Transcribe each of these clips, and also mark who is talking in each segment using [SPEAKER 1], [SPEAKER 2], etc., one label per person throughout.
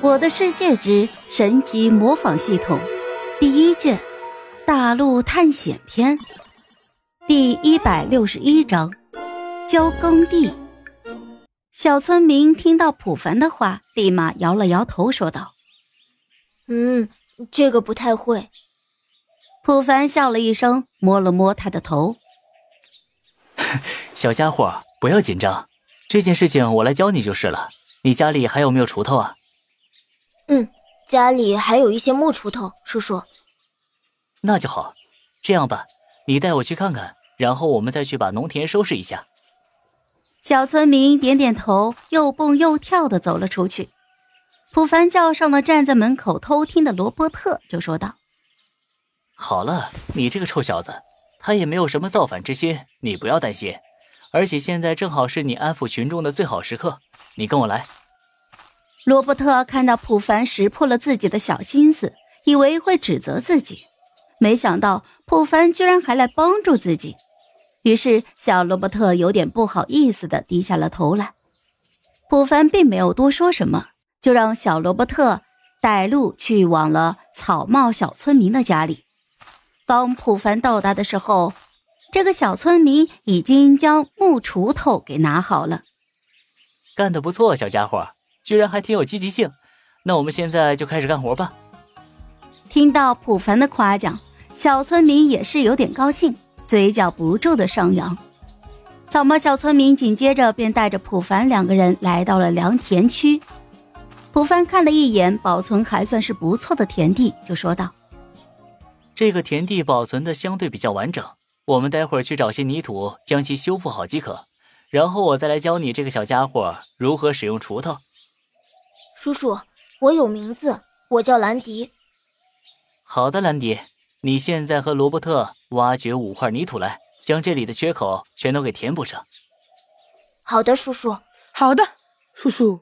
[SPEAKER 1] 我的世界之神级模仿系统第一卷大陆探险篇第一百六十一章交耕地。小村民听到普凡的话，立马摇了摇头，说道：“
[SPEAKER 2] 嗯，这个不太会。”
[SPEAKER 1] 普凡笑了一声，摸了摸他的头：“
[SPEAKER 3] 小家伙，不要紧张，这件事情我来教你就是了。你家里还有没有锄头啊？”
[SPEAKER 2] 嗯，家里还有一些木锄头，叔叔。
[SPEAKER 3] 那就好，这样吧，你带我去看看，然后我们再去把农田收拾一下。
[SPEAKER 1] 小村民点点头，又蹦又跳的走了出去。普凡叫上了站在门口偷听的罗伯特，就说道：“
[SPEAKER 3] 好了，你这个臭小子，他也没有什么造反之心，你不要担心。而且现在正好是你安抚群众的最好时刻，你跟我来。”
[SPEAKER 1] 罗伯特看到普凡识破了自己的小心思，以为会指责自己，没想到普凡居然还来帮助自己，于是小罗伯特有点不好意思的低下了头来。普凡并没有多说什么，就让小罗伯特带路去往了草帽小村民的家里。当普凡到达的时候，这个小村民已经将木锄头给拿好了。
[SPEAKER 3] 干得不错，小家伙。居然还挺有积极性，那我们现在就开始干活吧。
[SPEAKER 1] 听到普凡的夸奖，小村民也是有点高兴，嘴角不住的上扬。草帽小村民紧接着便带着普凡两个人来到了良田区。普凡看了一眼保存还算是不错的田地，就说道：“
[SPEAKER 3] 这个田地保存的相对比较完整，我们待会儿去找些泥土将其修复好即可，然后我再来教你这个小家伙如何使用锄头。”
[SPEAKER 2] 叔叔，我有名字，我叫兰迪。
[SPEAKER 3] 好的，兰迪，你现在和罗伯特挖掘五块泥土来，将这里的缺口全都给填补上。
[SPEAKER 2] 好的，叔叔。
[SPEAKER 4] 好的，叔叔。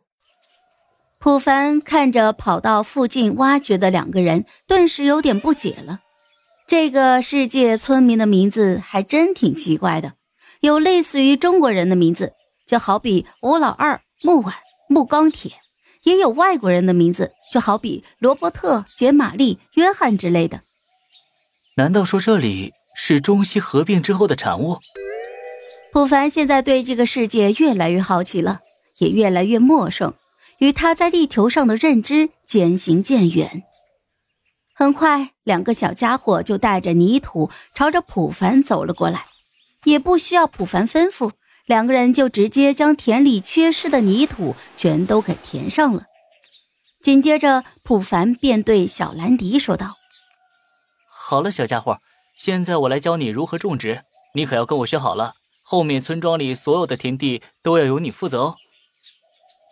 [SPEAKER 1] 普凡看着跑到附近挖掘的两个人，顿时有点不解了。这个世界村民的名字还真挺奇怪的，有类似于中国人的名字，就好比吴老二、木碗、木钢铁。也有外国人的名字，就好比罗伯特、杰·玛丽、约翰之类的。
[SPEAKER 3] 难道说这里是中西合并之后的产物？
[SPEAKER 1] 普凡现在对这个世界越来越好奇了，也越来越陌生，与他在地球上的认知渐行渐远。很快，两个小家伙就带着泥土朝着普凡走了过来，也不需要普凡吩咐。两个人就直接将田里缺失的泥土全都给填上了。紧接着，普凡便对小兰迪说道：“
[SPEAKER 3] 好了，小家伙，现在我来教你如何种植，你可要跟我学好了。后面村庄里所有的田地都要由你负责哦。”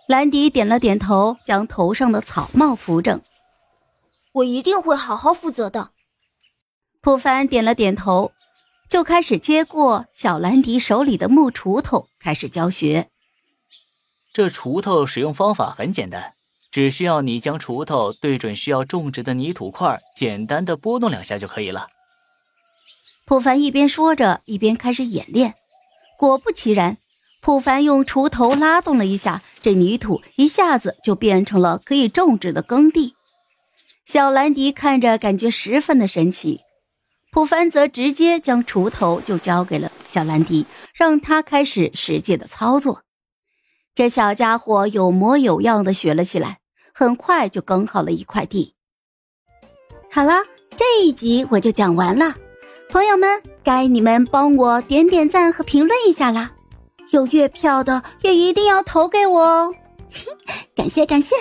[SPEAKER 1] 兰迪点了点头，将头上的草帽扶正：“
[SPEAKER 2] 我一定会好好负责的。”
[SPEAKER 1] 普凡点了点头。就开始接过小兰迪手里的木锄头，开始教学。
[SPEAKER 3] 这锄头使用方法很简单，只需要你将锄头对准需要种植的泥土块，简单的拨弄两下就可以了。
[SPEAKER 1] 普凡一边说着，一边开始演练。果不其然，普凡用锄头拉动了一下，这泥土一下子就变成了可以种植的耕地。小兰迪看着，感觉十分的神奇。普凡则直接将锄头就交给了小兰迪，让他开始实际的操作。这小家伙有模有样的学了起来，很快就耕好了一块地。好了，这一集我就讲完了，朋友们，该你们帮我点点赞和评论一下啦！有月票的也一定要投给我哦，感 谢感谢。